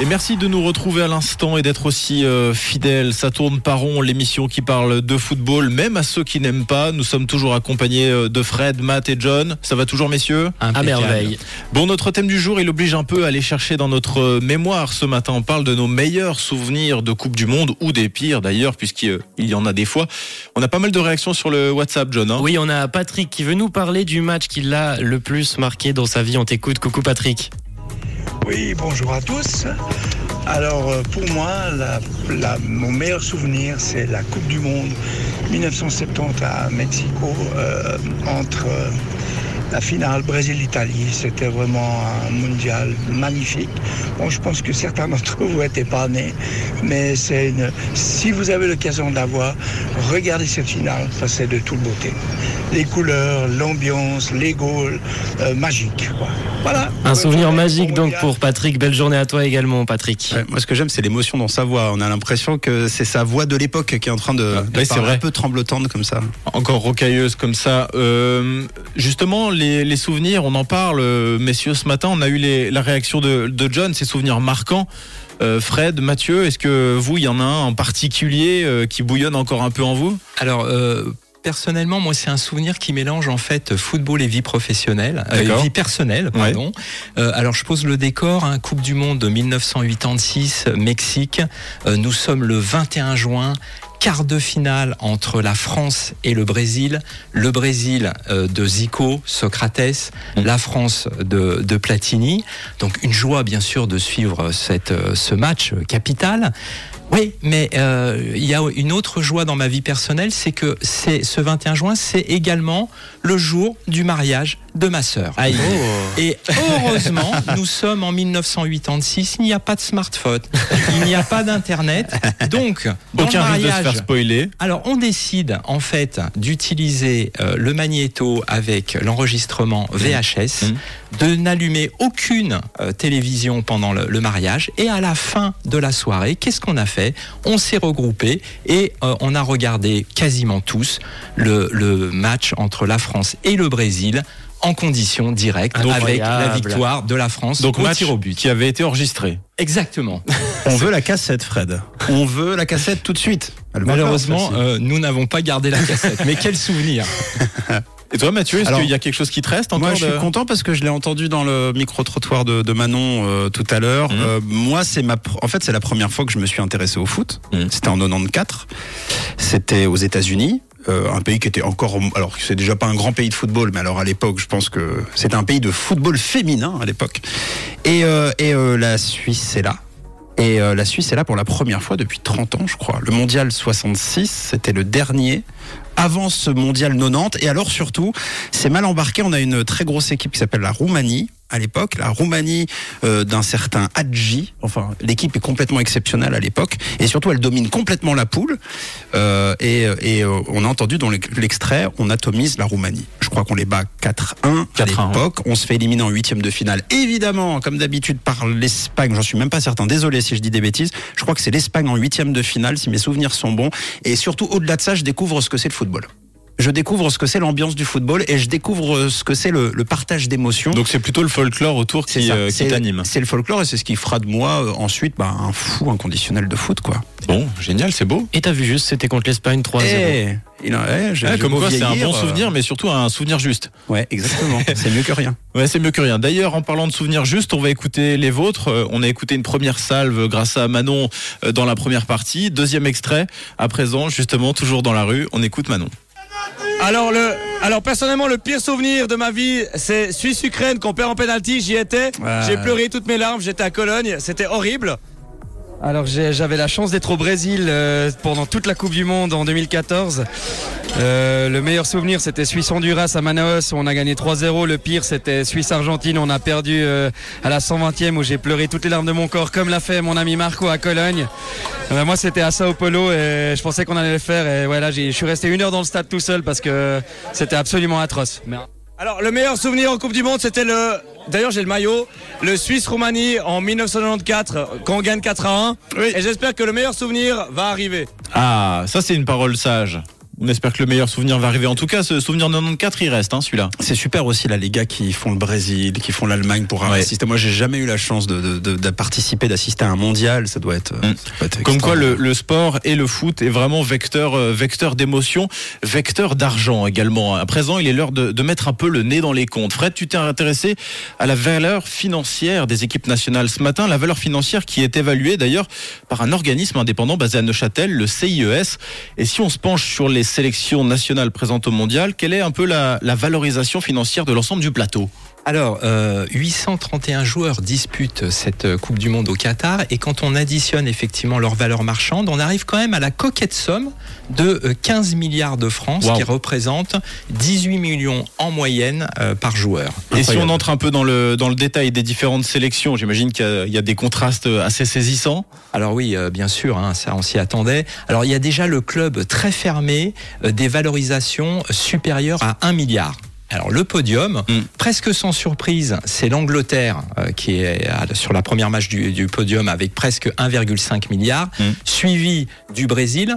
Et merci de nous retrouver à l'instant et d'être aussi euh, fidèles. Ça tourne pas rond, l'émission qui parle de football, même à ceux qui n'aiment pas. Nous sommes toujours accompagnés euh, de Fred, Matt et John. Ça va toujours, messieurs? À merveille. Bon, notre thème du jour, il oblige un peu à aller chercher dans notre euh, mémoire. Ce matin, on parle de nos meilleurs souvenirs de Coupe du Monde, ou des pires d'ailleurs, puisqu'il y en a des fois. On a pas mal de réactions sur le WhatsApp, John. hein Oui, on a Patrick qui veut nous parler du match qui l'a le plus marqué dans sa vie. On t'écoute. Coucou Patrick. Oui, bonjour à tous. Alors, euh, pour moi, mon meilleur souvenir, c'est la Coupe du Monde 1970 à Mexico, euh, entre euh, la finale Brésil-Italie. C'était vraiment un mondial magnifique. Bon, je pense que certains d'entre vous n'étaient pas nés, mais c'est une... si vous avez l'occasion de la voir, regardez cette finale, ça c'est de toute beauté. Les couleurs, l'ambiance, les goals, euh, magique. quoi. Voilà. Un souvenir magique donc mondial. pour Patrick. Belle journée à toi également, Patrick. Ouais, moi, ce que j'aime, c'est l'émotion dans sa voix. On a l'impression que c'est sa voix de l'époque qui est en train de, de Ouais, c'est vrai. un peu tremblotante comme ça. Encore rocailleuse comme ça. Euh, justement, les, les souvenirs, on en parle, euh, messieurs, ce matin. On a eu les- la réaction de, de John, ces souvenirs marquants. Euh, Fred, Mathieu, est-ce que vous, il y en a un en particulier euh, qui bouillonne encore un peu en vous? Alors, euh, personnellement, moi, c'est un souvenir qui mélange en fait football et vie professionnelle, euh, vie personnelle, pardon. Euh, alors, je pose le décor. Hein, coupe du Monde de 1986, Mexique. Euh, nous sommes le 21 juin. Quart de finale entre la France et le Brésil. Le Brésil euh, de Zico, Socrates, la France de, de Platini. Donc une joie bien sûr de suivre cette, euh, ce match euh, capital. Oui, mais euh, il y a une autre joie dans ma vie personnelle, c'est que c'est ce 21 juin, c'est également le jour du mariage de ma sœur. Aïe. Et heureusement, nous sommes en 1986, il n'y a pas de smartphone, il n'y a pas d'internet, donc dans Aucun le risque de se mariage, faire spoiler. alors, on décide en fait d'utiliser euh, le magnéto avec l'enregistrement VHS, Mhm. de n'allumer aucune euh, télévision pendant le, le mariage, et à la fin de la soirée, qu'est-ce qu'on a fait? On s'est regroupé et euh, on a regardé quasiment tous le, le match entre la France et le Brésil en conditions directes avec la victoire de la France Donc, au match tir au but. qui avait été enregistré. Exactement. On veut la cassette, Fred. On veut la cassette tout de suite. Elle Malheureusement, euh, nous n'avons pas gardé la cassette. Mais quel souvenir Et toi, Mathieu, est-ce qu'il y a quelque chose qui te reste encore Moi, je suis de- content parce que je l'ai entendu dans le micro-trottoir de, de Manon euh, tout à l'heure. Mhm. Euh, moi, c'est ma, pr- en fait, c'est la première fois que je me suis intéressé au foot. Mhm. C'était en 94. C'était aux États-Unis. Euh, un pays qui était encore, alors c'est déjà pas un grand pays de football, mais alors à l'époque, je pense que c'était un pays de football féminin à l'époque. Et, euh, et euh, la Suisse est là. Et la Suisse est là pour la première fois depuis 30 ans, je crois. Le mondial 66, c'était le dernier avant ce mondial 90. Et alors surtout, c'est mal embarqué. On a une très grosse équipe qui s'appelle la Roumanie à l'époque, la Roumanie euh, d'un certain Hadji. Enfin, l'équipe est complètement exceptionnelle à l'époque, et surtout elle domine complètement la poule. Euh, et et euh, on a entendu dans l'ex- l'extrait, on atomise la Roumanie. Je crois qu'on les bat 4-1 à 4-1, l'époque. On se fait éliminer en huitième de finale. Évidemment, comme d'habitude par l'Espagne. J'en suis même pas certain. Désolé si je dis des bêtises. Je crois que c'est l'Espagne en huitième de finale, si mes souvenirs sont bons. Et surtout, au-delà de ça, je découvre ce que c'est le football. Je découvre ce que c'est l'ambiance du football et je découvre ce que c'est le, le partage d'émotions. Donc c'est plutôt le folklore autour qui, ça, euh, qui c'est- t'anime. C'est le folklore et c'est ce qui fera de moi euh, ensuite bah, un fou inconditionnel de foot, quoi. Bon, génial, c'est beau. Et t'as vu juste, c'était contre l'Espagne 3-0. Eh, il a- eh, Ouais, j'ai comme quoi, c'est un bon euh, souvenir, mais surtout un souvenir juste. Ouais, exactement. c'est mieux que rien. Ouais, c'est mieux que rien. D'ailleurs, en parlant de souvenirs justes, on va écouter les vôtres. Euh, On a écouté une première salve grâce à Manon euh, dans la première partie. Deuxième extrait, à présent, justement, toujours dans la rue. On écoute Manon. Alors, le, alors personnellement, le pire souvenir de ma vie, c'est Suisse-Ukraine qu'on perd en penalty. J'y étais. Ouais. J'ai pleuré toutes mes larmes. J'étais à Cologne. C'était horrible. Alors j'avais la chance d'être au Brésil euh, pendant toute la Coupe du Monde en 2014. Euh, le meilleur souvenir c'était Suisse-Honduras à Manaus où on a gagné 3-0. Le pire c'était Suisse-Argentine, on a perdu euh, à la 120e où j'ai pleuré toutes les larmes de mon corps comme l'a fait mon ami Marco à Cologne. Moi c'était à Sao Paulo et je pensais qu'on allait le faire et voilà, je suis resté une heure dans le stade tout seul parce que c'était absolument atroce. Alors, le meilleur souvenir en Coupe du Monde, c'était le. D'ailleurs, j'ai le maillot. Le Suisse-Roumanie en 1994, quand on gagne 4 à 1. Oui. Et j'espère que le meilleur souvenir va arriver. Ah, ça c'est une parole sage. On espère que le meilleur souvenir va arriver. En tout cas, ce souvenir de 94, il reste, hein, celui-là. C'est super aussi là les gars qui font le Brésil, qui font l'Allemagne pour Ouais. assister. Moi, j'ai jamais eu la chance de, de, de- de participer, d'assister à un mondial. Ça doit être. Mm. ça doit être Comme quoi, le, sport et le foot est vraiment vecteur, euh, vecteur d'émotion, vecteur d'argent également. À présent, il est l'heure de mettre un peu le nez dans les comptes. Fred, tu t'es intéressé à la valeur financière des équipes nationales ce matin, la valeur financière qui est évaluée d'ailleurs par un organisme indépendant basé à Neuchâtel, le CIES. Et si on se penche sur les sélections nationales présentes au mondial, quelle est un peu la valorisation financière de l'ensemble du plateau? Alors, euh, 831 joueurs disputent cette euh, Coupe du Monde au Qatar et quand on additionne effectivement leur valeur marchande, on arrive quand même à la coquette somme de euh, 15 milliards de francs, Wow. ce qui représente 18 millions en moyenne euh, par joueur. Et si on entre un peu dans le, dans le détail des différentes sélections, j'imagine qu'il y a- il y, a des contrastes assez saisissants. Alors oui, euh, bien sûr, hein, ça on s'y attendait. Alors il y a déjà le club très fermé euh, des valorisations supérieures à 1 milliard. Alors le podium, Mm. presque sans surprise, c'est l'Angleterre euh, qui est à- sur la première match du, du podium avec presque 1,5 milliard, Mm. suivi du Brésil,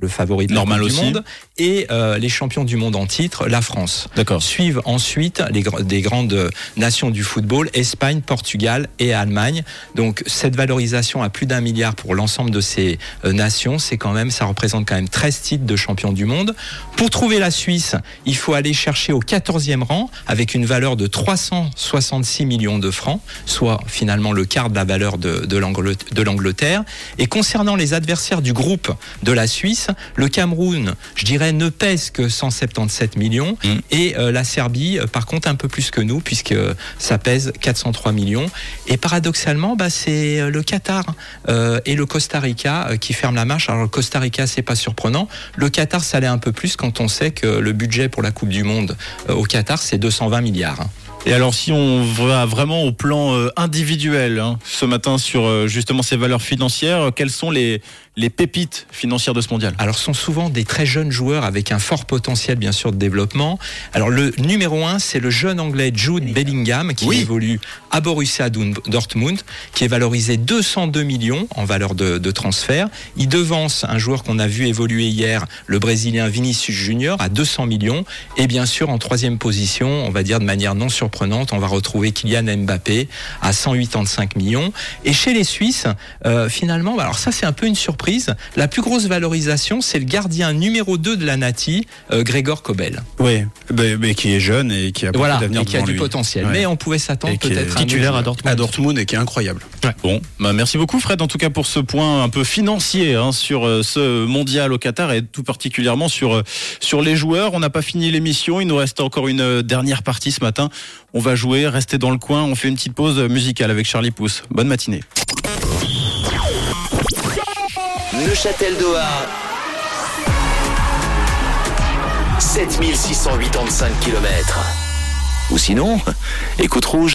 le favori de Normal Coupe du aussi. monde, et euh, les champions du monde en titre, la France. D'accord. Suivent ensuite les des grandes nations du football, Espagne, Portugal et Allemagne. Donc cette valorisation à plus d'un milliard pour l'ensemble de ces euh, nations, c'est quand même, ça représente quand même 13 titres de champion du monde. Pour trouver la Suisse, il faut aller chercher au 14e rang avec une valeur de 366 millions de francs, soit finalement le quart de la valeur de, de l'Angleterre. Et concernant les adversaires du groupe de la Suisse, le Cameroun, je dirais, ne pèse que 177 millions Mm. et euh, la Serbie, euh, par contre, un peu plus que nous puisque euh, ça pèse 403 millions. Et paradoxalement, bah, c'est le Qatar euh, et le Costa Rica qui ferment la marche. Alors le Costa Rica, c'est pas surprenant. Le Qatar, ça l'est un peu plus quand on sait que le budget pour la Coupe du Monde euh, au Qatar, c'est 220 milliards. hein. Et alors, si on va vraiment au plan individuel, hein, ce matin sur justement ces valeurs financières, quelles sont les, les pépites financières de ce mondial Alors, ce sont souvent des très jeunes joueurs avec un fort potentiel, bien sûr, de développement. Alors, le numéro un, c'est le jeune anglais Jude Bellingham, qui Oui. évolue à Borussia Dortmund- Dortmund, qui est valorisé 202 millions en valeur de, de transfert. Il devance un joueur qu'on a vu évoluer hier, le Brésilien Vinicius Junior, à 200 millions. Et bien sûr, en troisième position, on va dire de manière non surprenante, on va retrouver Kylian Mbappé à 185 millions. Et chez les Suisses, euh, finalement, bah, alors ça c'est un peu une surprise, la plus grosse valorisation, c'est le gardien numéro 2 de la Nati, euh, Grégor Kobel. Oui, mais, mais qui est jeune et qui a beaucoup Voilà, d'avenir et qui a du lui. potentiel. Ouais. Mais on pouvait s'attendre peut-être à un titulaire à. Dortmund. à Dortmund et qui est incroyable. Bon, bah merci beaucoup Fred, en tout cas pour ce point un peu financier hein, sur euh, ce mondial au Qatar et tout particulièrement sur, euh, sur les joueurs. On n'a pas fini l'émission, il nous reste encore une euh, dernière partie ce matin. On va jouer, rester dans le coin, on fait une petite pause musicale avec Charlie Pousse. Bonne matinée. Neuchâtel Doha. 7685 km. Ou sinon, écoute rouge.